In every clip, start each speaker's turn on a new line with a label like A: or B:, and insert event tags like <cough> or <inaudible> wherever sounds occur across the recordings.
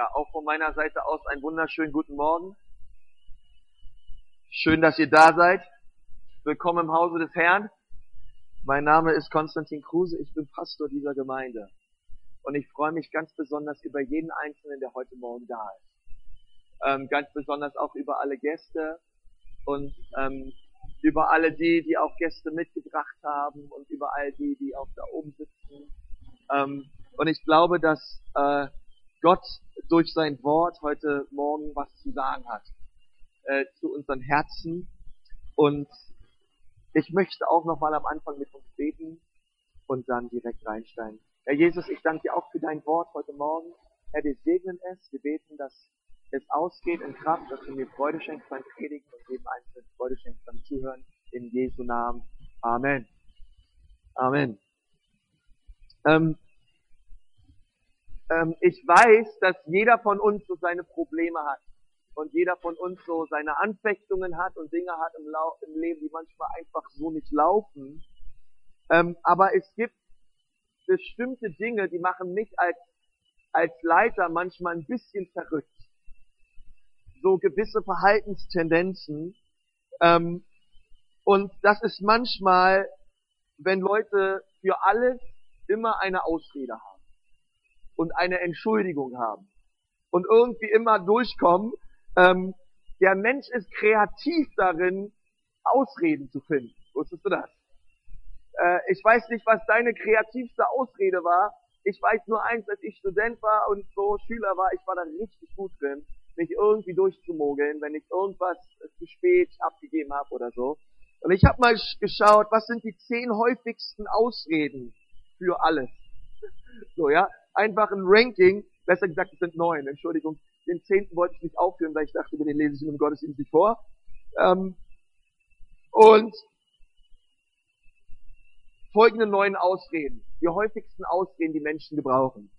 A: Ja, auch von meiner Seite aus einen wunderschönen guten Morgen. Schön, dass ihr da seid. Willkommen im Hause des Herrn. Mein Name ist Konstantin Kruse, ich bin Pastor dieser Gemeinde. Und ich freue mich ganz besonders über jeden Einzelnen, der heute Morgen da ist. Ähm, ganz besonders auch über alle Gäste und ähm, über alle die, die auch Gäste mitgebracht haben und über all die, die auch da oben sitzen. Ähm, und ich glaube, dass äh, Gott durch sein Wort heute Morgen was zu sagen hat äh, zu unseren Herzen. Und ich möchte auch nochmal am Anfang mit uns beten und dann direkt reinsteigen. Herr Jesus, ich danke dir auch für dein Wort heute Morgen. Herr, wir segnen es. Wir beten, dass es ausgeht in Kraft, dass du mir Freude schenkst beim Predigen und jedem Einzelnen Freude schenkst beim Zuhören. In Jesu Namen. Amen. Amen. Ähm, ähm, ich weiß, dass jeder von uns so seine Probleme hat und jeder von uns so seine Anfechtungen hat und Dinge hat im, Lau im Leben, die manchmal einfach so nicht laufen. Ähm, aber es gibt bestimmte Dinge, die machen mich als, als Leiter manchmal ein bisschen verrückt. So gewisse Verhaltenstendenzen. Ähm, und das ist manchmal, wenn Leute für alles immer eine Ausrede haben und eine Entschuldigung haben und irgendwie immer durchkommen. Ähm, der Mensch ist kreativ darin, Ausreden zu finden. Wusstest du das? Äh, ich weiß nicht, was deine kreativste Ausrede war. Ich weiß nur eins, als ich Student war und so Schüler war, ich war da richtig gut drin, mich irgendwie durchzumogeln, wenn ich irgendwas zu spät abgegeben habe oder so. Und ich habe mal geschaut, was sind die zehn häufigsten Ausreden für alles. <laughs> So, ja einfach ein Ranking, besser gesagt, es sind neun, Entschuldigung, den zehnten wollte ich nicht aufführen, weil ich dachte, den lese ich in einem Gottesdienst nicht vor. Ähm, und folgende neun Ausreden, die häufigsten Ausreden, die Menschen gebrauchen.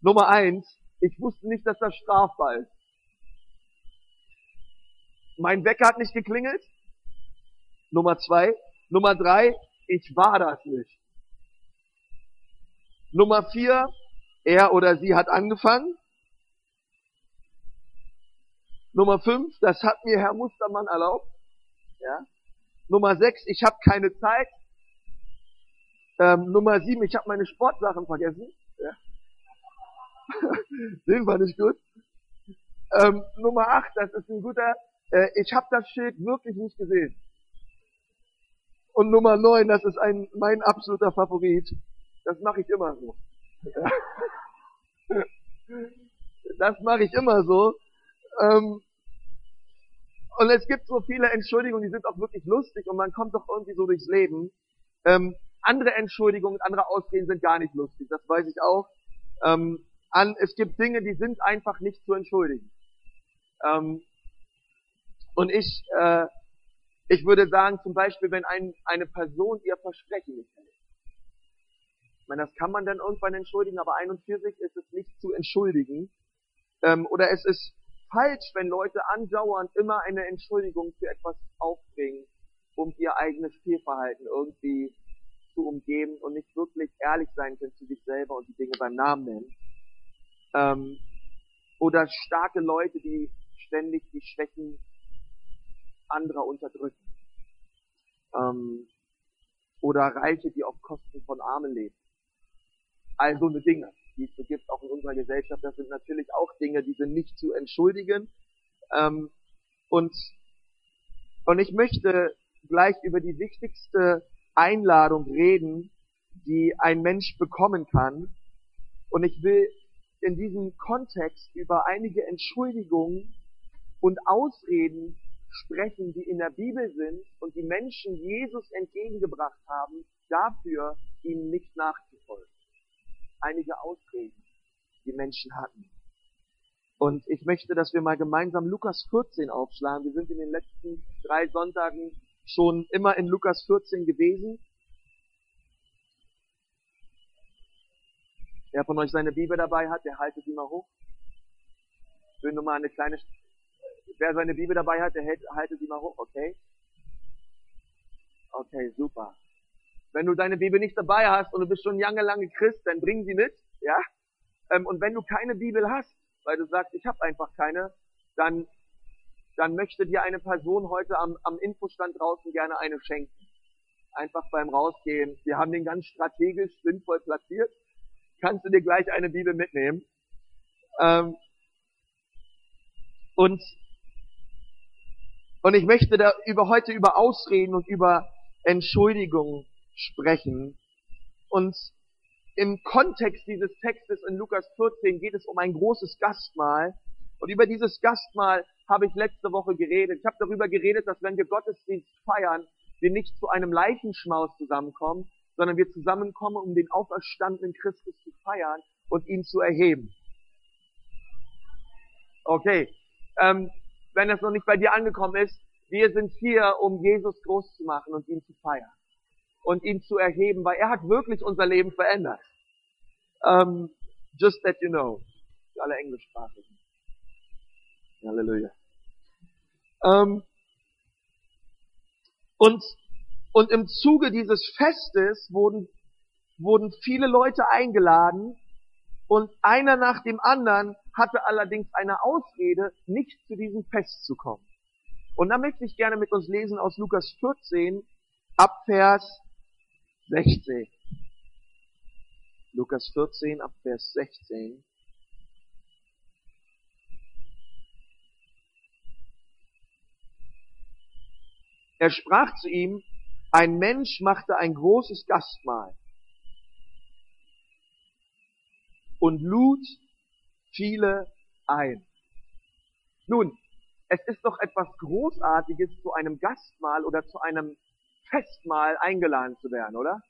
A: Nummer eins, ich wusste nicht, dass das strafbar ist. Mein Wecker hat nicht geklingelt. Nummer zwei. Nummer drei, ich war das nicht. Nummer vier, er oder sie hat angefangen. Nummer fünf, das hat mir Herr Mustermann erlaubt. Ja. Nummer sechs, ich habe keine Zeit. Ähm, Nummer sieben, ich habe meine Sportsachen vergessen. Ja. <laughs> Den war nicht gut. Ähm, Nummer acht, das ist ein guter, äh, ich habe das Schild wirklich nicht gesehen. Und Nummer neun, das ist ein mein absoluter Favorit. Das mache ich immer so. Das mache ich immer so. Ähm, und es gibt so viele Entschuldigungen, die sind auch wirklich lustig und man kommt doch irgendwie so durchs Leben. Ähm, andere Entschuldigungen, andere Ausreden sind gar nicht lustig, das weiß ich auch. Ähm, es gibt Dinge, die sind einfach nicht zu entschuldigen. Und ich, äh, ich würde sagen, zum Beispiel, wenn ein, eine Person ihr Versprechen nicht hält. Ich meine, das kann man dann irgendwann entschuldigen, aber ein und für sich ist es nicht zu entschuldigen. Ähm, oder es ist falsch, wenn Leute andauernd immer eine Entschuldigung für etwas aufbringen, um ihr eigenes Fehlverhalten irgendwie zu umgeben und nicht wirklich ehrlich sein können zu sich selber und die Dinge beim Namen nennen. Ähm, oder starke Leute, die ständig die Schwächen anderer unterdrücken. Ähm, oder Reiche, die auf Kosten von Armen leben. All so eine Dinge, die es so gibt, auch in unserer Gesellschaft, das sind natürlich auch Dinge, die sind nicht zu entschuldigen. Ähm, und, und ich möchte gleich über die wichtigste Einladung reden, die ein Mensch bekommen kann. Und ich will in diesem Kontext über einige Entschuldigungen und Ausreden sprechen, die in der Bibel sind und die Menschen Jesus entgegengebracht haben, dafür ihm nicht nachzufolgen einige Ausreden, die Menschen hatten. Und ich möchte, dass wir mal gemeinsam Lukas 14 aufschlagen. Wir sind in den letzten drei Sonntagen schon immer in Lukas 14 gewesen. Wer von euch seine Bibel dabei hat, der haltet sie mal hoch. Ich will nur mal eine kleine, wer seine Bibel dabei hat, der haltet sie mal hoch, okay? Okay, super. Wenn du deine Bibel nicht dabei hast und du bist schon lange, lange Christ, dann bring sie mit, ja. Ähm, und wenn du keine Bibel hast, weil du sagst, ich habe einfach keine, dann, dann möchte dir eine Person heute am, am Infostand draußen gerne eine schenken. Einfach beim Rausgehen. Wir haben den ganz strategisch sinnvoll platziert. Kannst du dir gleich eine Bibel mitnehmen. Ähm, und, und ich möchte da über heute über Ausreden und über Entschuldigung sprechen. Und im Kontext dieses Textes in Lukas 14 geht es um ein großes Gastmahl. Und über dieses Gastmahl habe ich letzte Woche geredet. Ich habe darüber geredet, dass wenn wir Gottesdienst feiern, wir nicht zu einem Leichenschmaus zusammenkommen, sondern wir zusammenkommen, um den auferstandenen Christus zu feiern und ihn zu erheben. Okay, ähm, wenn das noch nicht bei dir angekommen ist, wir sind hier, um Jesus groß zu machen und ihn zu feiern und ihn zu erheben, weil er hat wirklich unser Leben verändert. Um, just that you know. Für alle Englischsprachigen. Halleluja. Um, und, und im Zuge dieses Festes wurden, wurden viele Leute eingeladen und einer nach dem anderen hatte allerdings eine Ausrede, nicht zu diesem Fest zu kommen. Und da möchte ich gerne mit uns lesen aus Lukas 14 ab Vers 16. Lukas 14 ab Vers 16. Er sprach zu ihm, ein Mensch machte ein großes Gastmahl und lud viele ein. Nun, es ist doch etwas Großartiges, zu einem Gastmahl oder zu einem Festmahl eingeladen zu werden, oder?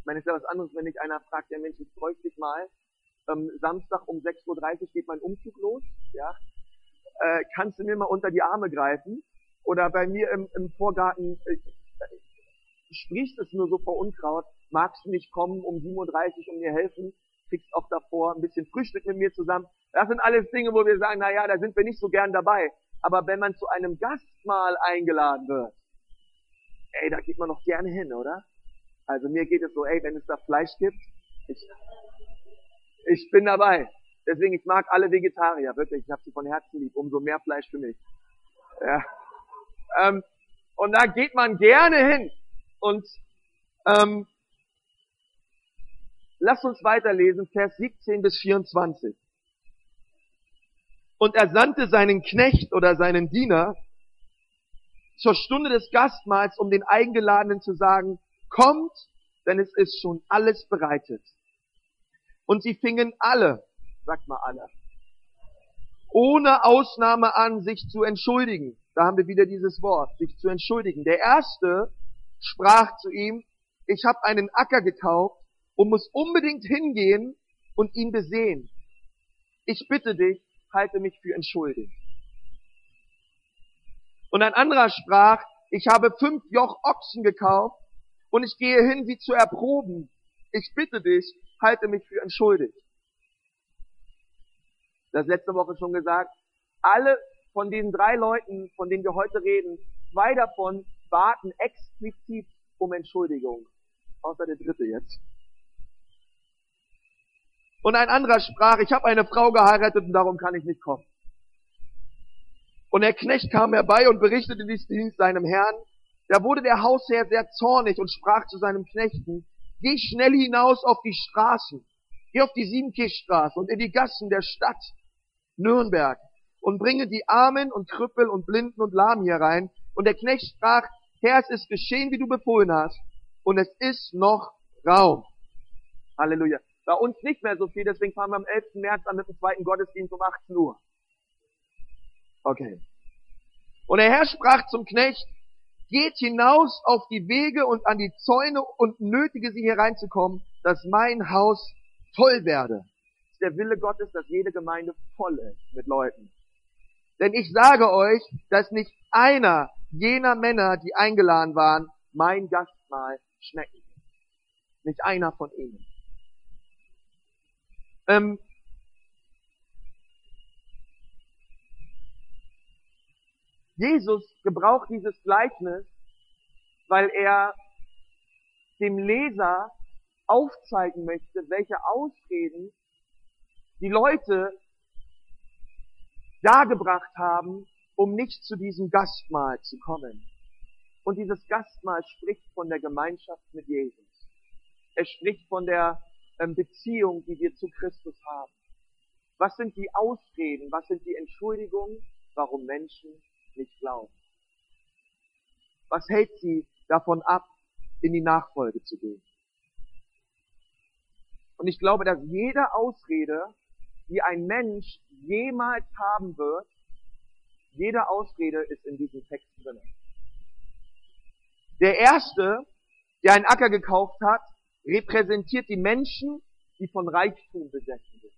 A: Ich meine, es ist ja was anderes, wenn dich einer fragt, der Mensch, ich bräuchte dich mal. Ähm, Samstag um 6.30 Uhr geht mein Umzug los, ja. Äh, kannst du mir mal unter die Arme greifen? Oder bei mir im, im Vorgarten äh, sprichst es nur so vor Unkraut, magst du nicht kommen um 7.30 Uhr und mir helfen? Kriegst auch davor ein bisschen Frühstück mit mir zusammen. Das sind alles Dinge, wo wir sagen, na ja, da sind wir nicht so gern dabei. Aber wenn man zu einem Gastmahl eingeladen wird, ey, da geht man noch gerne hin, oder? Also mir geht es so, ey, wenn es da Fleisch gibt, ich, ich bin dabei. Deswegen, ich mag alle Vegetarier, wirklich, ich habe sie von Herzen lieb, umso mehr Fleisch für mich. Ja. Ähm, und da geht man gerne hin. Und ähm, lasst uns weiterlesen, Vers 17 bis 24. Und er sandte seinen Knecht oder seinen Diener zur Stunde des Gastmahls, um den Eingeladenen zu sagen, kommt, denn es ist schon alles bereitet. Und sie fingen alle, sagt mal alle, ohne Ausnahme an, sich zu entschuldigen. Da haben wir wieder dieses Wort, sich zu entschuldigen. Der erste sprach zu ihm, ich habe einen Acker gekauft und muss unbedingt hingehen und ihn besehen. Ich bitte dich, halte mich für entschuldigt. Und ein anderer sprach, ich habe fünf Joch Ochsen gekauft und ich gehe hin, sie zu erproben. Ich bitte dich, halte mich für entschuldigt. Das letzte Woche schon gesagt. Alle von diesen drei Leuten, von denen wir heute reden, zwei davon baten explizit um Entschuldigung. Außer der dritte jetzt. Und ein anderer sprach, ich habe eine Frau geheiratet und darum kann ich nicht kommen. Und der Knecht kam herbei und berichtete dies seinem Herrn. Da wurde der Hausherr sehr zornig und sprach zu seinem Knechten, geh schnell hinaus auf die Straßen, geh auf die Siebenkirchstraße und in die Gassen der Stadt Nürnberg und bringe die Armen und Krüppel und Blinden und Lahmen hier rein. Und der Knecht sprach, Herr, es ist geschehen, wie du befohlen hast, und es ist noch Raum. Halleluja. Bei uns nicht mehr so viel, deswegen fahren wir am 11. März an mit dem zweiten Gottesdienst um 18 Uhr. Okay. Und der Herr sprach zum Knecht, Geht hinaus auf die Wege und an die Zäune und nötige sie hereinzukommen, dass mein Haus voll werde. Es ist der Wille Gottes, dass jede Gemeinde voll ist mit Leuten. Denn ich sage euch, dass nicht einer jener Männer, die eingeladen waren, mein Gastmahl schmecken. Nicht einer von ihnen. Ähm, Jesus gebraucht dieses Gleichnis, weil er dem Leser aufzeigen möchte, welche Ausreden die Leute dargebracht haben, um nicht zu diesem Gastmahl zu kommen. Und dieses Gastmahl spricht von der Gemeinschaft mit Jesus. Es spricht von der ähm, Beziehung, die wir zu Christus haben. Was sind die Ausreden, was sind die Entschuldigungen, warum Menschen nicht glauben? Was hält sie davon ab, in die Nachfolge zu gehen? Und ich glaube, dass jede Ausrede, die ein Mensch jemals haben wird, jede Ausrede ist in diesem Text drin. Der erste, der einen Acker gekauft hat, repräsentiert die Menschen, die von Reichtum besessen sind.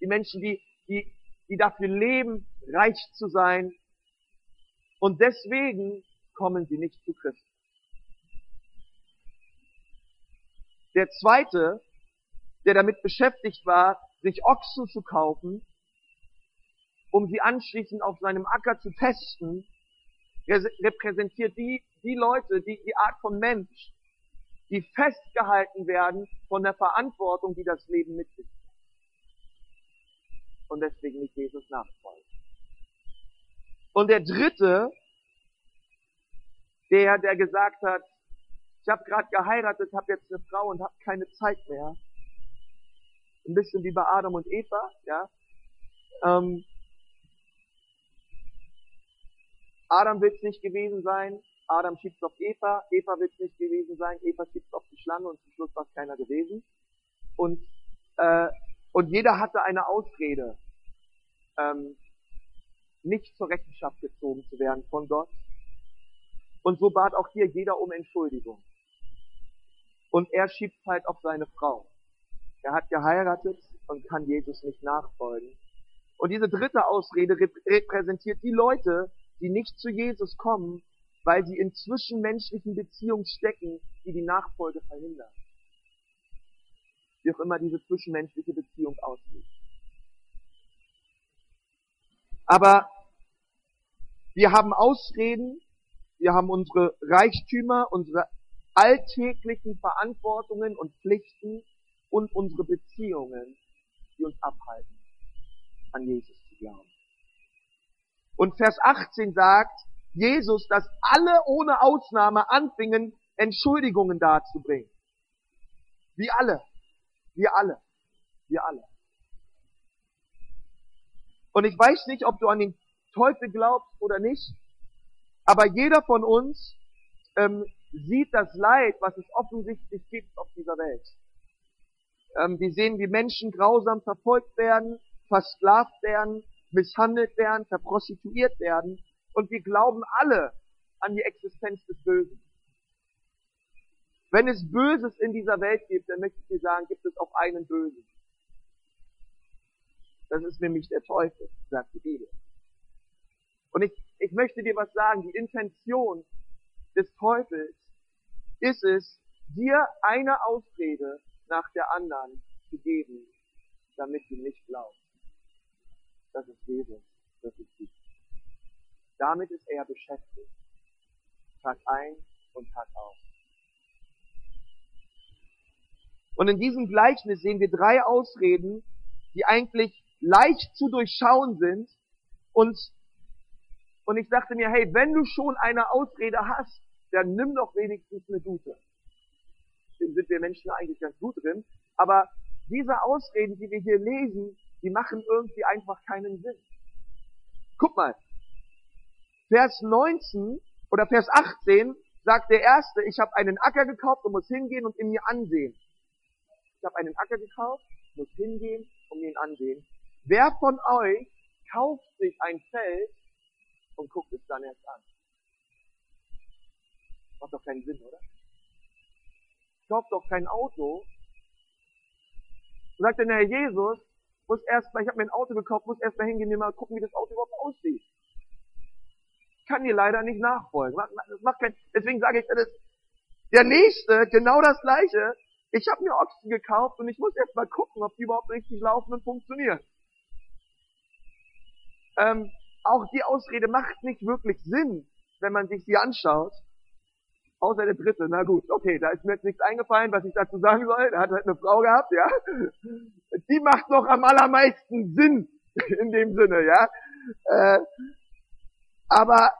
A: Die Menschen, die, die, die dafür leben, reich zu sein. Und deswegen kommen sie nicht zu Christus. Der zweite, der damit beschäftigt war, sich Ochsen zu kaufen, um sie anschließend auf seinem Acker zu testen, repräsentiert die, die Leute, die, die Art von Mensch, die festgehalten werden von der Verantwortung, die das Leben mit sich. Und deswegen nicht Jesus nachfolgen. Und der dritte, der, der gesagt hat, ich habe gerade geheiratet, habe jetzt eine Frau und habe keine Zeit mehr. Ein bisschen wie bei Adam und Eva, ja. Ähm, Adam wird es nicht gewesen sein, Adam schiebt auf Eva, Eva wird es nicht gewesen sein, Eva schiebt auf die Schlange und zum Schluss war es keiner gewesen. Und, äh, und jeder hatte eine Ausrede, ähm, nicht zur Rechenschaft gezogen zu werden von Gott. Und so bat auch hier jeder um Entschuldigung. Und er schiebt halt auf seine Frau. Er hat geheiratet und kann Jesus nicht nachfolgen. Und diese dritte Ausrede repräsentiert die Leute, die nicht zu Jesus kommen, weil sie in zwischenmenschlichen Beziehungen stecken, die die Nachfolge verhindern. Wie auch immer diese zwischenmenschliche Beziehung aussieht. Aber wir haben Ausreden, wir haben unsere Reichtümer, unsere alltäglichen Verantwortungen und Pflichten und unsere Beziehungen, die uns abhalten, an Jesus zu glauben. Und Vers 18 sagt, Jesus, dass alle ohne Ausnahme anfingen, Entschuldigungen darzubringen. Wir alle. Wir alle. Wir alle. Und ich weiß nicht, ob du an den Teufel glaubst oder nicht, aber jeder von uns ähm, sieht das Leid, was es offensichtlich gibt auf dieser Welt. Ähm, wir sehen, wie Menschen grausam verfolgt werden, versklavt werden, misshandelt werden, verprostituiert werden und wir glauben alle an die Existenz des Bösen. Wenn es Böses in dieser Welt gibt, dann möchte ich dir sagen, gibt es auch einen Bösen. Das ist nämlich der Teufel, sagt die Bibel. Und ich, ich möchte dir was sagen, die Intention des Teufels ist es, dir eine Ausrede nach der anderen zu geben, damit du nicht glaubst, dass es Jesus wirklich gibt. Damit ist er beschäftigt. Tag ein und Tag aus. Und in diesem Gleichnis sehen wir drei Ausreden, die eigentlich leicht zu durchschauen sind. Und, und ich dachte mir, hey, wenn du schon eine Ausrede hast, dann nimm doch wenigstens eine gute. Deswegen sind wir Menschen eigentlich ganz gut drin. Aber diese Ausreden, die wir hier lesen, die machen irgendwie einfach keinen Sinn. Guck mal, Vers 19 oder Vers 18 sagt der Erste, ich habe einen Acker gekauft und muss hingehen und ihn mir ansehen. Ich habe einen Acker gekauft, muss hingehen und ihn ansehen. Wer von euch kauft sich ein Feld und guckt es dann erst an? Macht doch keinen Sinn, oder? Kauft doch kein Auto. Und sagt dann Herr Jesus, muss erst mal, ich habe mir ein Auto gekauft, muss erst mal hingehen, mal gucken, wie das Auto überhaupt aussieht kann dir leider nicht nachfolgen. Macht kein, deswegen sage ich, das, der nächste, genau das gleiche. Ich habe mir Ochsen gekauft und ich muss jetzt mal gucken, ob die überhaupt richtig laufen und funktionieren. Ähm, auch die Ausrede macht nicht wirklich Sinn, wenn man sich sie anschaut. Außer der dritte, na gut, okay, da ist mir jetzt nichts eingefallen, was ich dazu sagen soll. Da hat halt eine Frau gehabt, ja. Die macht doch am allermeisten Sinn, <laughs> in dem Sinne, ja. Äh, aber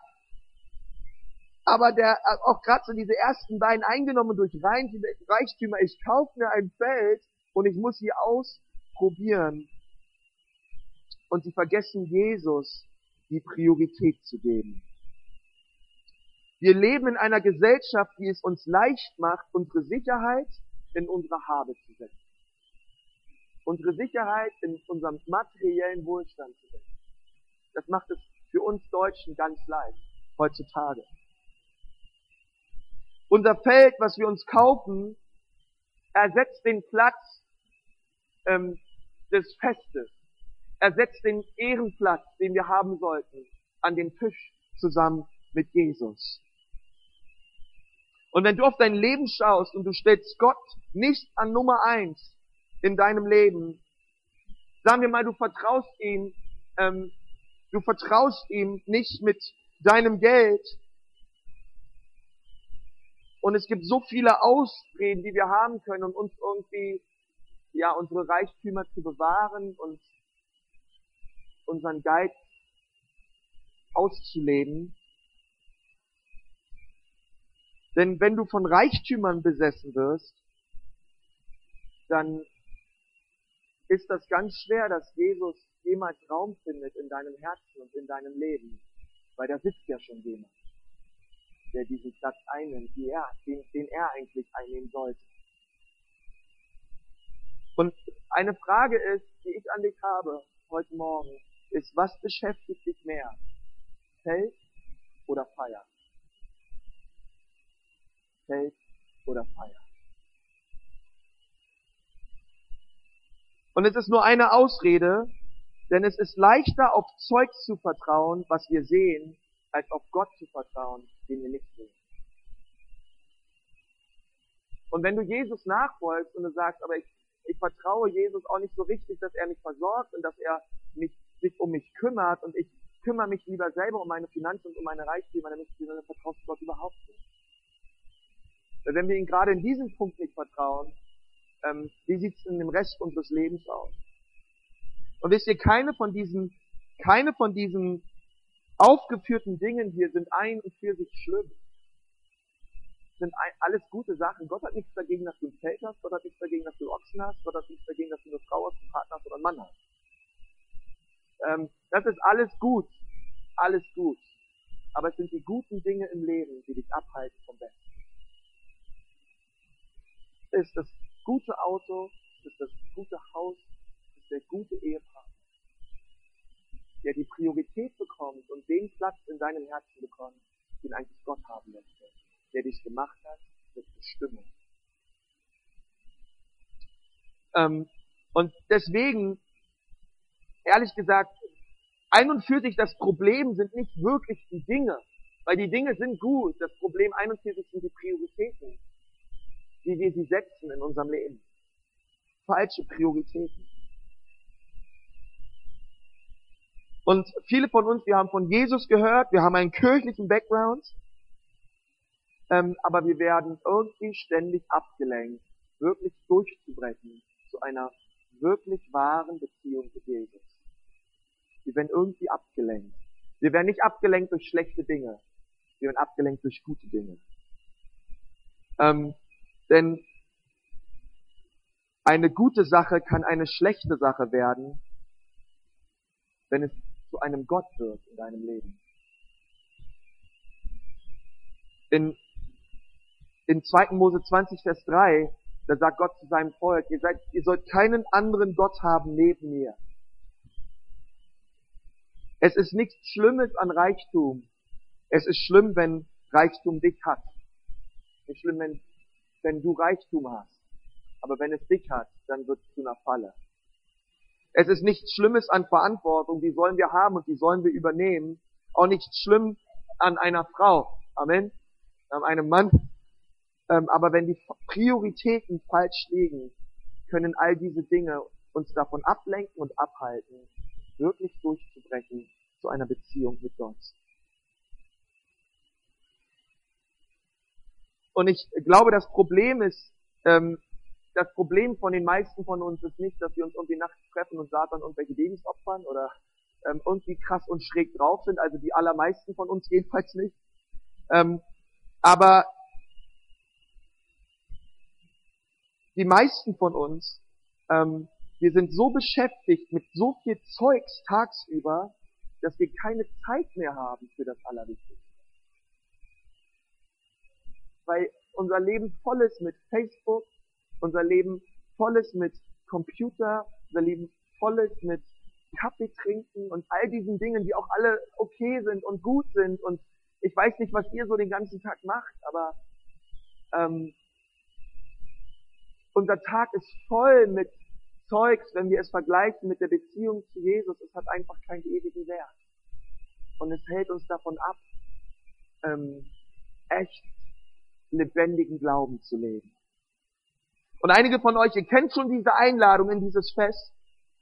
A: aber der auch gerade so diese ersten beiden eingenommen durch Reichtümer. Ich kaufe mir ein Feld und ich muss sie ausprobieren. Und sie vergessen Jesus die Priorität zu geben. Wir leben in einer Gesellschaft, die es uns leicht macht, unsere Sicherheit in unsere Habe zu setzen. Unsere Sicherheit in unserem materiellen Wohlstand zu setzen. Das macht es für uns Deutschen ganz leicht heutzutage. Unser Feld, was wir uns kaufen, ersetzt den Platz ähm, des Festes, ersetzt den Ehrenplatz, den wir haben sollten, an dem Tisch zusammen mit Jesus. Und wenn du auf dein Leben schaust und du stellst Gott nicht an Nummer eins in deinem Leben, sagen wir mal, du vertraust ihm, ähm, du vertraust ihm nicht mit deinem Geld, und es gibt so viele Ausreden, die wir haben können, um uns irgendwie, ja, unsere Reichtümer zu bewahren und unseren Geist auszuleben. Denn wenn du von Reichtümern besessen wirst, dann ist das ganz schwer, dass Jesus jemals Raum findet in deinem Herzen und in deinem Leben, weil da sitzt ja schon jemand der diesen Platz einnimmt, die er, den, den er eigentlich einnehmen sollte. Und eine Frage ist, die ich an dich habe heute Morgen, ist, was beschäftigt dich mehr? Feld oder Feier? Feld oder Feier? Und es ist nur eine Ausrede, denn es ist leichter auf Zeug zu vertrauen, was wir sehen, als auf Gott zu vertrauen, den wir nicht sehen. Und wenn du Jesus nachfolgst und du sagst, aber ich, ich vertraue Jesus auch nicht so richtig, dass er mich versorgt und dass er mich, sich um mich kümmert und ich kümmere mich lieber selber um meine Finanzen und um meine Reichtümer, dann, dann vertraust Gott überhaupt nicht. Weil wenn wir ihn gerade in diesem Punkt nicht vertrauen, ähm, wie sieht es in dem Rest unseres Lebens aus? Und wisst ihr, keine von diesen, keine von diesen aufgeführten Dingen hier sind ein und für sich schlimm. Sind alles gute Sachen. Gott hat nichts dagegen, dass du ein Feld hast. Gott hat nichts dagegen, dass du Ochsen hast. Gott hat nichts dagegen, dass du eine Frau hast, einen Partner hast oder einen Mann hast. Ähm, das ist alles gut. Alles gut. Aber es sind die guten Dinge im Leben, die dich abhalten vom Besten. Es ist das gute Auto, es ist das gute Haus, es ist der gute Ehepartner der die Priorität bekommt und den Platz in deinem Herzen bekommt, den eigentlich Gott haben möchte, der dich gemacht hat mit Bestimmung. Ähm, und deswegen, ehrlich gesagt, ein und für sich das Problem sind nicht wirklich die Dinge, weil die Dinge sind gut. Das Problem ein und für sich sind die Prioritäten, wie wir sie setzen in unserem Leben. Falsche Prioritäten. Und viele von uns, wir haben von Jesus gehört, wir haben einen kirchlichen Background, ähm, aber wir werden irgendwie ständig abgelenkt, wirklich durchzubrechen zu einer wirklich wahren Beziehung mit Jesus. Wir werden irgendwie abgelenkt. Wir werden nicht abgelenkt durch schlechte Dinge. Wir werden abgelenkt durch gute Dinge. Ähm, denn eine gute Sache kann eine schlechte Sache werden, wenn es zu einem Gott wird in deinem Leben. In, in 2. Mose 20, Vers 3, da sagt Gott zu seinem Volk, ihr, seid, ihr sollt keinen anderen Gott haben neben mir. Es ist nichts Schlimmes an Reichtum. Es ist schlimm, wenn Reichtum dich hat. Nicht schlimm, wenn, wenn du Reichtum hast. Aber wenn es dich hat, dann wird es zu einer Falle. Es ist nichts Schlimmes an Verantwortung, die sollen wir haben und die sollen wir übernehmen. Auch nichts schlimm an einer Frau. Amen. An einem Mann. Ähm, aber wenn die Prioritäten falsch liegen, können all diese Dinge uns davon ablenken und abhalten, wirklich durchzubrechen zu einer Beziehung mit Gott. Und ich glaube, das Problem ist, ähm, das Problem von den meisten von uns ist nicht, dass wir uns irgendwie nachts treffen und Satan irgendwelche Babys opfern oder ähm, irgendwie krass und schräg drauf sind, also die allermeisten von uns <laughs> jedenfalls nicht. Ähm, aber die meisten von uns, ähm, wir sind so beschäftigt mit so viel Zeugs tagsüber, dass wir keine Zeit mehr haben für das Allerwichtigste. Weil unser Leben voll ist mit Facebook, unser Leben voll ist mit Computer, unser Leben voll ist mit Kaffee trinken und all diesen Dingen, die auch alle okay sind und gut sind. Und ich weiß nicht, was ihr so den ganzen Tag macht, aber ähm, unser Tag ist voll mit Zeugs, wenn wir es vergleichen mit der Beziehung zu Jesus. Es hat einfach keinen ewigen Wert. Und es hält uns davon ab, ähm, echt lebendigen Glauben zu leben. Und einige von euch, ihr kennt schon diese Einladung in dieses Fest,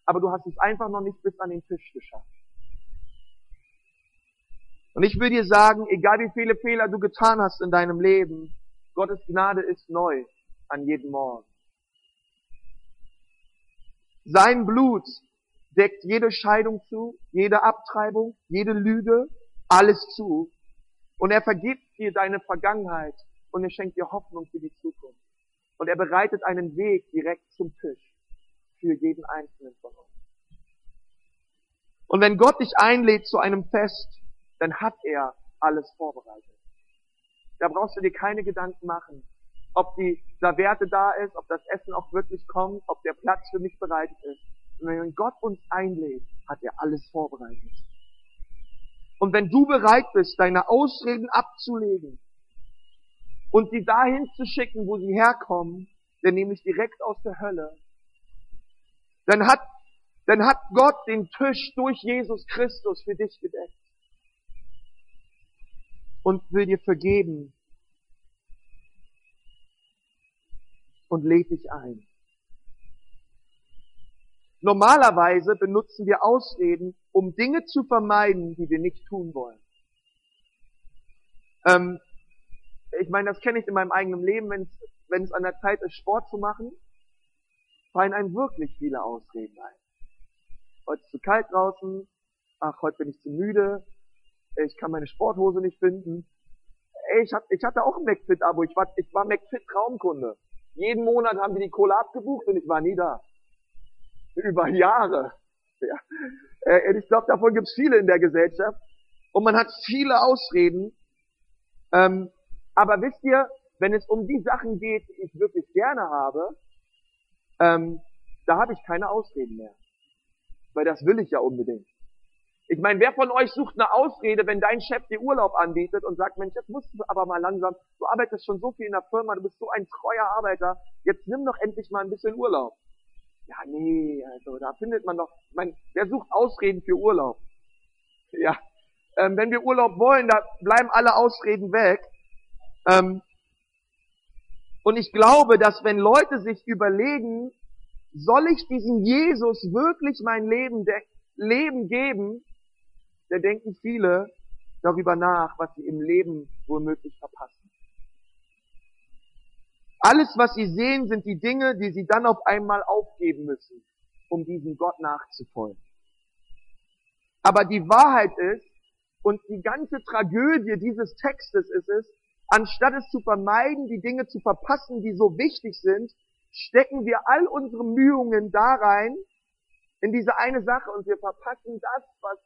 A: aber du hast es einfach noch nicht bis an den Tisch geschafft. Und ich will dir sagen, egal wie viele Fehler du getan hast in deinem Leben, Gottes Gnade ist neu an jedem Morgen. Sein Blut deckt jede Scheidung zu, jede Abtreibung, jede Lüge, alles zu. Und er vergibt dir deine Vergangenheit und er schenkt dir Hoffnung für die Zukunft. Und er bereitet einen Weg direkt zum Tisch für jeden Einzelnen von uns. Und wenn Gott dich einlädt zu einem Fest, dann hat er alles vorbereitet. Da brauchst du dir keine Gedanken machen, ob die Serviette da ist, ob das Essen auch wirklich kommt, ob der Platz für mich bereitet ist. Und wenn Gott uns einlädt, hat er alles vorbereitet. Und wenn du bereit bist, deine Ausreden abzulegen und sie dahin zu schicken, wo sie herkommen, denn nämlich direkt aus der Hölle, dann hat, dann hat Gott den Tisch durch Jesus Christus für dich gedeckt und will dir vergeben und lädt dich ein. Normalerweise benutzen wir Ausreden, um Dinge zu vermeiden, die wir nicht tun wollen. Ähm, ich meine, das kenne ich in meinem eigenen Leben, wenn es an der Zeit ist, Sport zu machen, fallen einem wirklich viele Ausreden ein. Heute ist zu kalt draußen, ach, heute bin ich zu müde, ich kann meine Sporthose nicht finden. Ich, ich hatte auch ein McFit-Abo, ich war, ich war McFit-Traumkunde. Jeden Monat haben die die Kohle abgebucht und ich war nie da. Über Jahre. Ja. Äh, ich glaube, davon gibt es viele in der Gesellschaft. Und man hat viele Ausreden. Ähm, aber wisst ihr, wenn es um die Sachen geht, die ich wirklich gerne habe, ähm, da habe ich keine Ausreden mehr. Weil das will ich ja unbedingt. Ich meine, wer von euch sucht eine Ausrede, wenn dein Chef dir Urlaub anbietet und sagt, Mensch, jetzt musst du aber mal langsam, du arbeitest schon so viel in der Firma, du bist so ein treuer Arbeiter, jetzt nimm doch endlich mal ein bisschen Urlaub. Ja, nee, also da findet man doch, ich meine, wer sucht Ausreden für Urlaub? Ja, ähm, wenn wir Urlaub wollen, da bleiben alle Ausreden weg. Ähm, und ich glaube, dass wenn Leute sich überlegen, soll ich diesem Jesus wirklich mein Leben, Leben geben, da denken viele darüber nach, was sie im Leben womöglich verpassen. Alles, was sie sehen, sind die Dinge, die sie dann auf einmal aufgeben müssen, um diesem Gott nachzufolgen. Aber die Wahrheit ist, und die ganze Tragödie dieses Textes ist es, Anstatt es zu vermeiden, die Dinge zu verpassen, die so wichtig sind, stecken wir all unsere Mühungen da rein, in diese eine Sache und wir verpassen das, was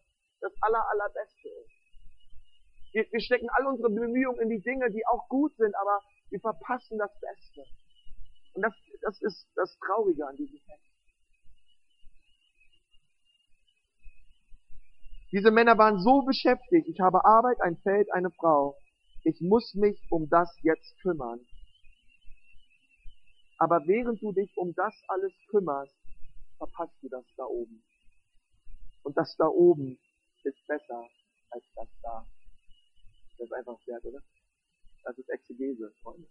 A: das aller, allerbeste ist. Wir, wir stecken all unsere Bemühungen in die Dinge, die auch gut sind, aber wir verpassen das Beste. Und das, das ist das Traurige an diesem Text. Diese Männer waren so beschäftigt. Ich habe Arbeit, ein Feld, eine Frau ich muss mich um das jetzt kümmern. Aber während du dich um das alles kümmerst, verpasst du das da oben. Und das da oben ist besser als das da. Das ist einfach wert, oder? Das ist Exegese, Freunde.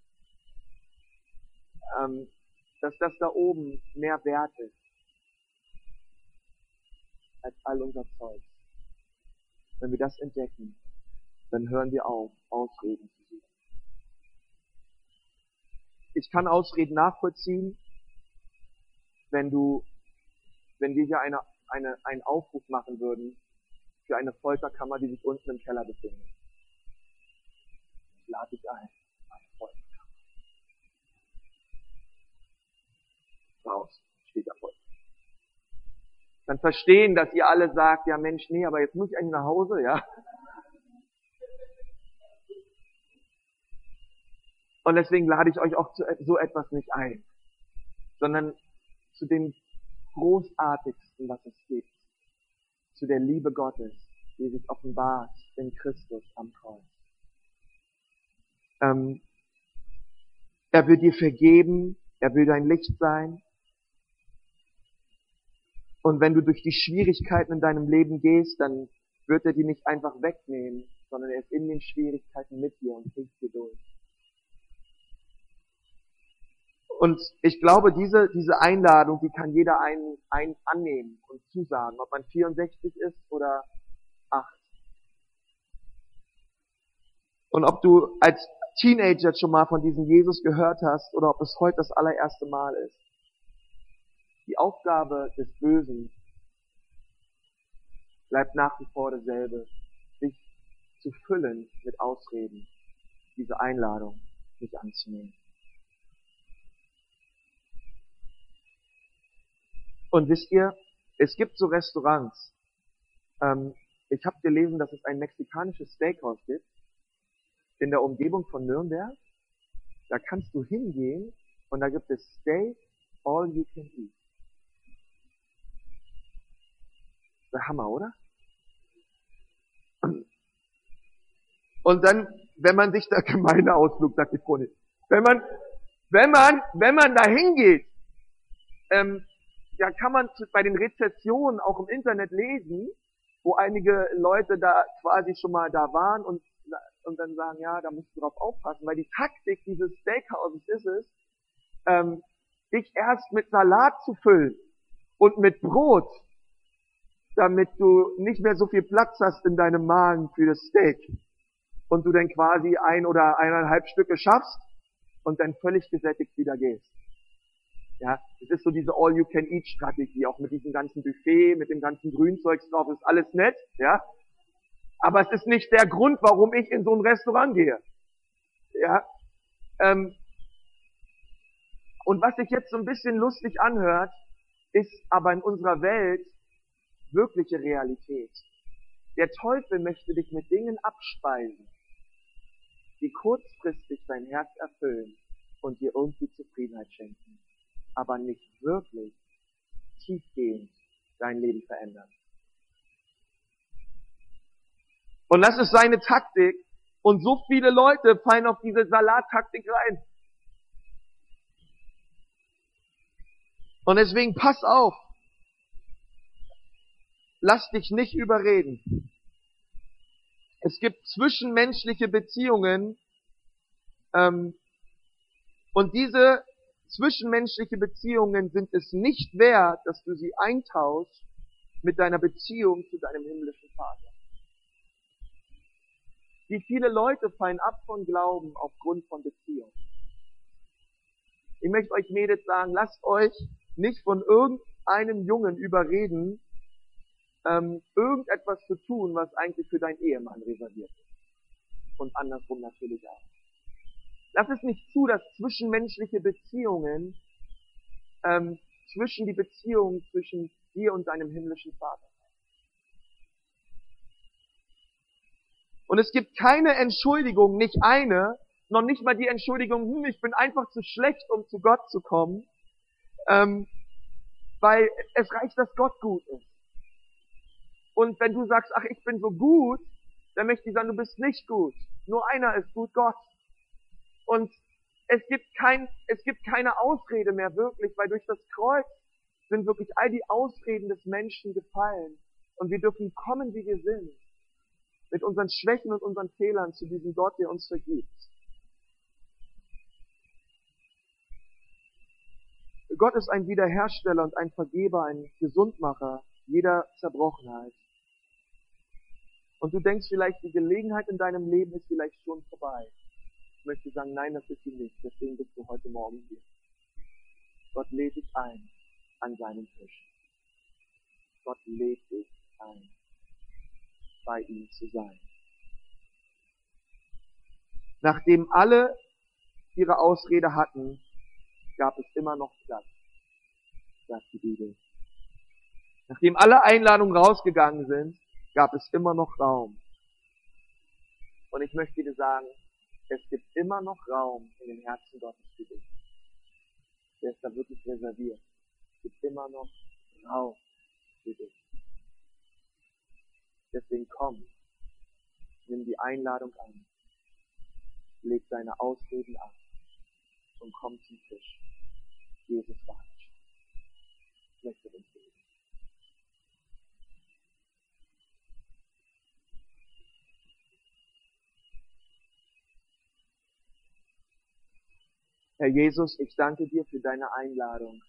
A: Ähm, dass das da oben mehr wert ist als all unser Zeug. Wenn wir das entdecken, dann hören wir auf, Ausreden zu suchen. Ich kann Ausreden nachvollziehen, wenn du, wenn wir hier eine, eine, einen Aufruf machen würden für eine Folterkammer, die sich unten im Keller befindet. Ich lade dich ein. Eine Folterkammer. Raus. Steht da voll. Dann verstehen, dass ihr alle sagt, ja Mensch, nee, aber jetzt muss ich eigentlich nach Hause, ja. Und deswegen lade ich euch auch zu so etwas nicht ein, sondern zu dem Großartigsten, was es gibt, zu der Liebe Gottes, die sich offenbart in Christus am Kreuz. Ähm, er will dir vergeben, er will dein Licht sein. Und wenn du durch die Schwierigkeiten in deinem Leben gehst, dann wird er die nicht einfach wegnehmen, sondern er ist in den Schwierigkeiten mit dir und hilft dir durch. Und ich glaube, diese, diese Einladung, die kann jeder ein, ein annehmen und zusagen, ob man 64 ist oder 8. Und ob du als Teenager schon mal von diesem Jesus gehört hast oder ob es heute das allererste Mal ist. Die Aufgabe des Bösen bleibt nach wie vor dasselbe, sich zu füllen mit Ausreden, diese Einladung nicht anzunehmen. Und wisst ihr, es gibt so Restaurants. Ähm, ich habe gelesen, dass es ein mexikanisches Steakhouse gibt in der Umgebung von Nürnberg. Da kannst du hingehen und da gibt es Steak all you can eat. Der Hammer, oder? Und dann, wenn man sich da Gemeindeausflug, sagt die Freundin, wenn man, wenn man, wenn man da hingeht, ähm, ja, kann man bei den Rezessionen auch im Internet lesen, wo einige Leute da quasi schon mal da waren und, und dann sagen, ja, da musst du drauf aufpassen, weil die Taktik dieses Steakhouses ist es, ähm, dich erst mit Salat zu füllen und mit Brot, damit du nicht mehr so viel Platz hast in deinem Magen für das Steak und du dann quasi ein oder eineinhalb Stücke schaffst und dann völlig gesättigt wieder gehst. Ja, es ist so diese All-You-Can-Eat-Strategie, auch mit diesem ganzen Buffet, mit dem ganzen Grünzeugs drauf, ist alles nett, ja. Aber es ist nicht der Grund, warum ich in so ein Restaurant gehe. Ja. Ähm, und was sich jetzt so ein bisschen lustig anhört, ist aber in unserer Welt wirkliche Realität. Der Teufel möchte dich mit Dingen abspeisen, die kurzfristig dein Herz erfüllen und dir irgendwie Zufriedenheit schenken aber nicht wirklich tiefgehend dein Leben verändern. Und das ist seine Taktik. Und so viele Leute fallen auf diese Salattaktik rein. Und deswegen pass auf. Lass dich nicht überreden. Es gibt zwischenmenschliche Beziehungen, ähm, und diese Zwischenmenschliche Beziehungen sind es nicht wert, dass du sie eintauschst mit deiner Beziehung zu deinem himmlischen Vater. Wie viele Leute fallen ab von Glauben aufgrund von Beziehung? Ich möchte euch Mädels sagen, lasst euch nicht von irgendeinem Jungen überreden, ähm, irgendetwas zu tun, was eigentlich für deinen Ehemann reserviert ist. Und andersrum natürlich auch. Lass es nicht zu, dass zwischenmenschliche Beziehungen ähm, zwischen die Beziehung zwischen dir und deinem himmlischen Vater. Und es gibt keine Entschuldigung, nicht eine, noch nicht mal die Entschuldigung, hm, ich bin einfach zu schlecht, um zu Gott zu kommen, ähm, weil es reicht, dass Gott gut ist. Und wenn du sagst, ach, ich bin so gut, dann möchte ich sagen, du bist nicht gut. Nur einer ist gut, Gott. Und es gibt kein, es gibt keine Ausrede mehr wirklich, weil durch das Kreuz sind wirklich all die Ausreden des Menschen gefallen. Und wir dürfen kommen, wie wir sind. Mit unseren Schwächen und unseren Fehlern zu diesem Gott, der uns vergibt. Gott ist ein Wiederhersteller und ein Vergeber, ein Gesundmacher jeder Zerbrochenheit. Und du denkst vielleicht, die Gelegenheit in deinem Leben ist vielleicht schon vorbei möchte sagen, nein, das ist sie nicht. Deswegen bist du heute Morgen hier. Gott lädt dich ein, an seinen Tisch. Gott lädt dich ein, bei ihm zu sein. Nachdem alle ihre Ausrede hatten, gab es immer noch Platz, sagt die Bibel. Nachdem alle Einladungen rausgegangen sind, gab es immer noch Raum. Und ich möchte dir sagen, es gibt immer noch Raum in den Herzen Gottes für dich. Der ist da wirklich reserviert. Es gibt immer noch Raum für dich. Deswegen komm, nimm die Einladung an, leg deine Ausreden ab und komm zum Tisch. Jesus schon. Ich möchte uns beten. Herr Jesus, ich danke dir für deine Einladung,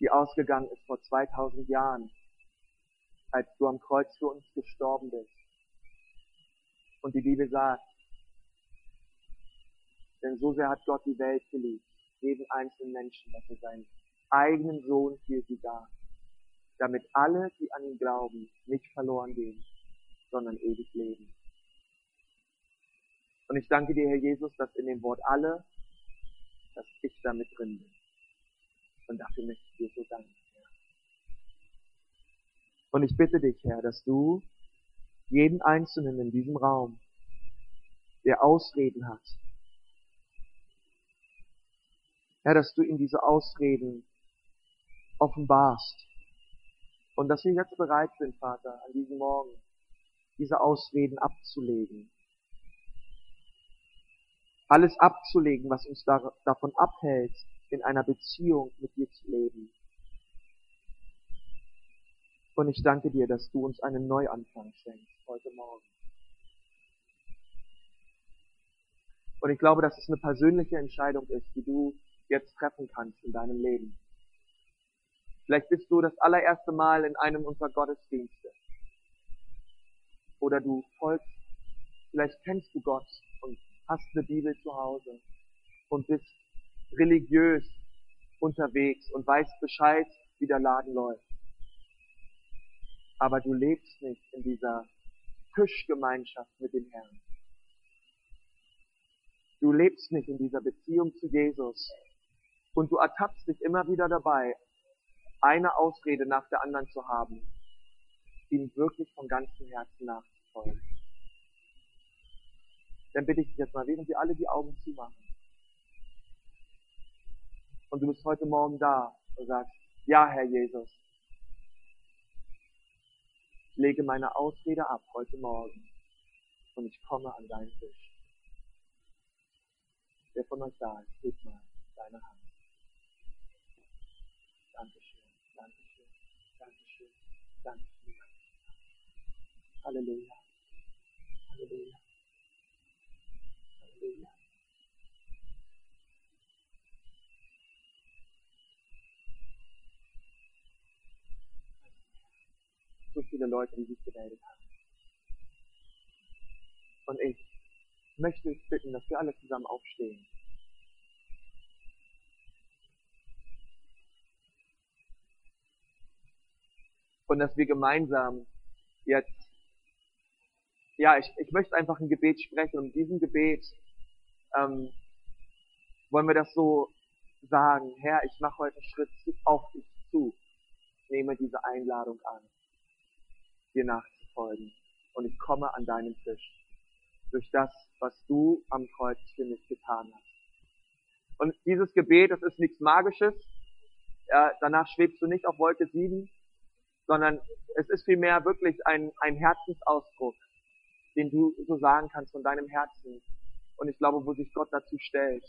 A: die ausgegangen ist vor 2000 Jahren, als du am Kreuz für uns gestorben bist. Und die Bibel sagt, denn so sehr hat Gott die Welt geliebt, jeden einzelnen Menschen, dass er seinen eigenen Sohn für sie gab, damit alle, die an ihn glauben, nicht verloren gehen, sondern ewig leben. Und ich danke dir, Herr Jesus, dass in dem Wort alle, dass ich damit drin bin. Und dafür möchte ich dir so danken, Herr. Und ich bitte dich, Herr, dass du jeden Einzelnen in diesem Raum, der Ausreden hat, Herr, dass du ihm diese Ausreden offenbarst. Und dass wir jetzt bereit sind, Vater, an diesem Morgen diese Ausreden abzulegen alles abzulegen, was uns da, davon abhält, in einer Beziehung mit dir zu leben. Und ich danke dir, dass du uns einen Neuanfang schenkst heute Morgen. Und ich glaube, dass es eine persönliche Entscheidung ist, die du jetzt treffen kannst in deinem Leben. Vielleicht bist du das allererste Mal in einem unserer Gottesdienste. Oder du folgst, vielleicht kennst du Gott und hast eine Bibel zu Hause und bist religiös unterwegs und weißt Bescheid, wie der Laden läuft. Aber du lebst nicht in dieser Tischgemeinschaft mit dem Herrn. Du lebst nicht in dieser Beziehung zu Jesus. Und du ertappst dich immer wieder dabei, eine Ausrede nach der anderen zu haben, ihm wirklich von ganzem Herzen nachzufolgen dann bitte ich dich jetzt mal, während wir alle die Augen zumachen. Und du bist heute Morgen da und sagst, ja, Herr Jesus, ich lege meine Ausrede ab heute Morgen und ich komme an deinen Tisch. Wer von euch da ist, heb mal deine Hand. Dankeschön, Dankeschön, Dankeschön, Dankeschön. Halleluja, Halleluja. Halleluja. So viele Leute, die sich gemeldet haben. Und ich möchte dich bitten, dass wir alle zusammen aufstehen. Und dass wir gemeinsam jetzt, ja, ich, ich möchte einfach ein Gebet sprechen und in diesem Gebet ähm, wollen wir das so sagen, Herr, ich mache heute einen Schritt auf dich zu. Ich nehme diese Einladung an, dir nachzufolgen. Und ich komme an deinen Tisch. Durch das, was du am Kreuz für mich getan hast. Und dieses Gebet, das ist nichts Magisches. Ja, danach schwebst du nicht auf Wolke 7, sondern es ist vielmehr wirklich ein, ein Herzensausdruck, den du so sagen kannst von deinem Herzen. Und ich glaube, wo sich Gott dazu stellt.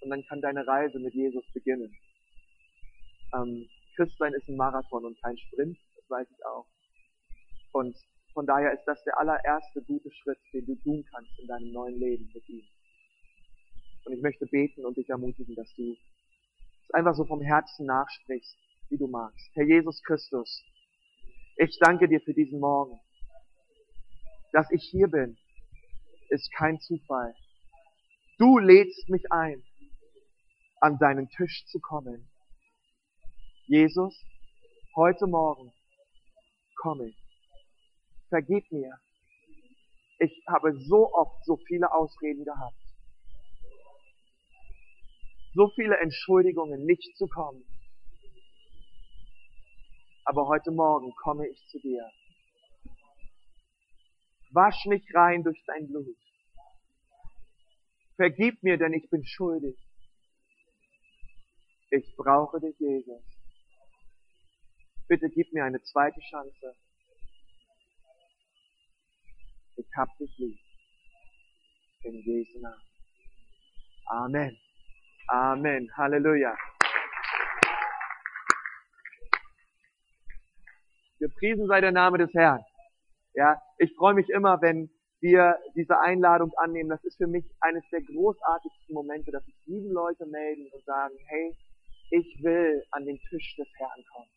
A: Und dann kann deine Reise mit Jesus beginnen. Ähm, Christsein ist ein Marathon und kein Sprint, das weiß ich auch. Und von daher ist das der allererste gute Schritt, den du tun kannst in deinem neuen Leben mit ihm. Und ich möchte beten und dich ermutigen, dass du es einfach so vom Herzen nachsprichst, wie du magst. Herr Jesus Christus, ich danke dir für diesen Morgen. Dass ich hier bin, ist kein Du lädst mich ein, an deinen Tisch zu kommen. Jesus, heute Morgen komme ich. Vergib mir. Ich habe so oft so viele Ausreden gehabt. So viele Entschuldigungen, nicht zu kommen. Aber heute Morgen komme ich zu dir. Wasch mich rein durch dein Blut. Vergib mir, denn ich bin schuldig. Ich brauche dich, Jesus. Bitte gib mir eine zweite Chance. Ich hab dich lieb. In Jesu Namen. Amen. Amen. Halleluja. Gepriesen sei der Name des Herrn. Ja, ich freue mich immer, wenn wir diese Einladung annehmen. Das ist für mich eines der großartigsten Momente, dass sich sieben Leute melden und sagen, hey, ich will an den Tisch des Herrn kommen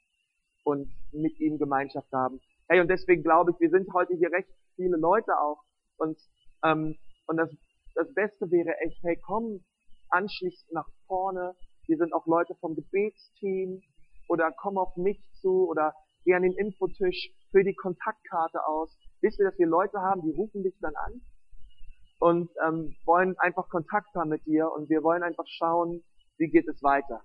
A: und mit ihm Gemeinschaft haben. Hey, und deswegen glaube ich, wir sind heute hier recht viele Leute auch. Und, ähm, und das, das Beste wäre echt, hey, komm anschließend nach vorne. Wir sind auch Leute vom Gebetsteam oder komm auf mich zu oder geh an den Infotisch, füll die Kontaktkarte aus. Wisst ihr, dass wir Leute haben, die rufen dich dann an und ähm, wollen einfach Kontakt haben mit dir und wir wollen einfach schauen, wie geht es weiter.